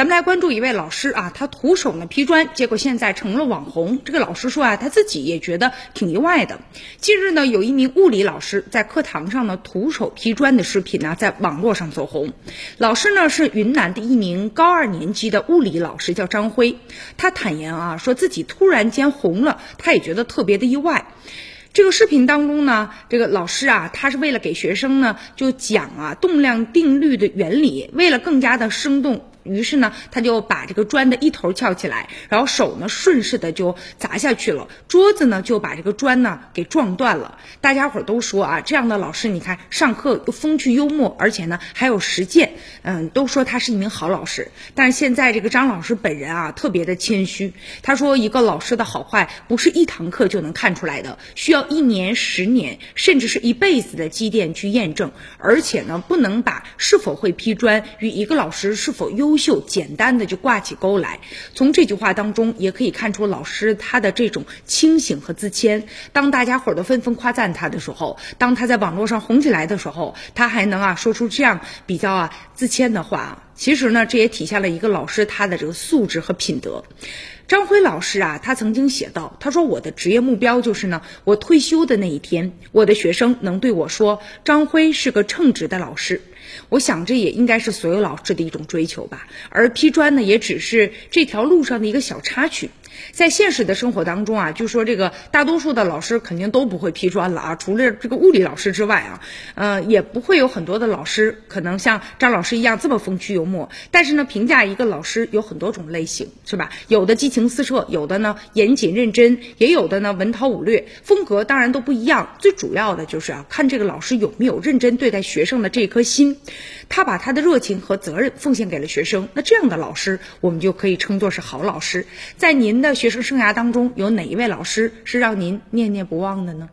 咱们来关注一位老师啊，他徒手呢劈砖，结果现在成了网红。这个老师说啊，他自己也觉得挺意外的。近日呢，有一名物理老师在课堂上呢徒手劈砖的视频呢，在网络上走红。老师呢是云南的一名高二年级的物理老师，叫张辉。他坦言啊，说自己突然间红了，他也觉得特别的意外。这个视频当中呢，这个老师啊，他是为了给学生呢就讲啊动量定律的原理，为了更加的生动。于是呢，他就把这个砖的一头翘起来，然后手呢顺势的就砸下去了，桌子呢就把这个砖呢给撞断了。大家伙都说啊，这样的老师，你看上课又风趣幽默，而且呢还有实践，嗯，都说他是一名好老师。但是现在这个张老师本人啊，特别的谦虚，他说一个老师的好坏不是一堂课就能看出来的，需要一年、十年，甚至是一辈子的积淀去验证。而且呢，不能把是否会批砖与一个老师是否优。优秀，简单的就挂起钩来。从这句话当中，也可以看出老师他的这种清醒和自谦。当大家伙都纷纷夸赞他的时候，当他在网络上红起来的时候，他还能啊说出这样比较啊自谦的话。其实呢，这也体现了一个老师他的这个素质和品德。张辉老师啊，他曾经写道：“他说我的职业目标就是呢，我退休的那一天，我的学生能对我说，张辉是个称职的老师。我想这也应该是所有老师的一种追求吧。而批砖呢，也只是这条路上的一个小插曲。”在现实的生活当中啊，就说这个大多数的老师肯定都不会批砖了啊，除了这个物理老师之外啊，呃，也不会有很多的老师可能像张老师一样这么风趣幽默。但是呢，评价一个老师有很多种类型，是吧？有的激情四射，有的呢严谨认真，也有的呢文韬武略，风格当然都不一样。最主要的就是啊，看这个老师有没有认真对待学生的这颗心，他把他的热情和责任奉献给了学生，那这样的老师我们就可以称作是好老师。在您的在学生生涯当中，有哪一位老师是让您念念不忘的呢？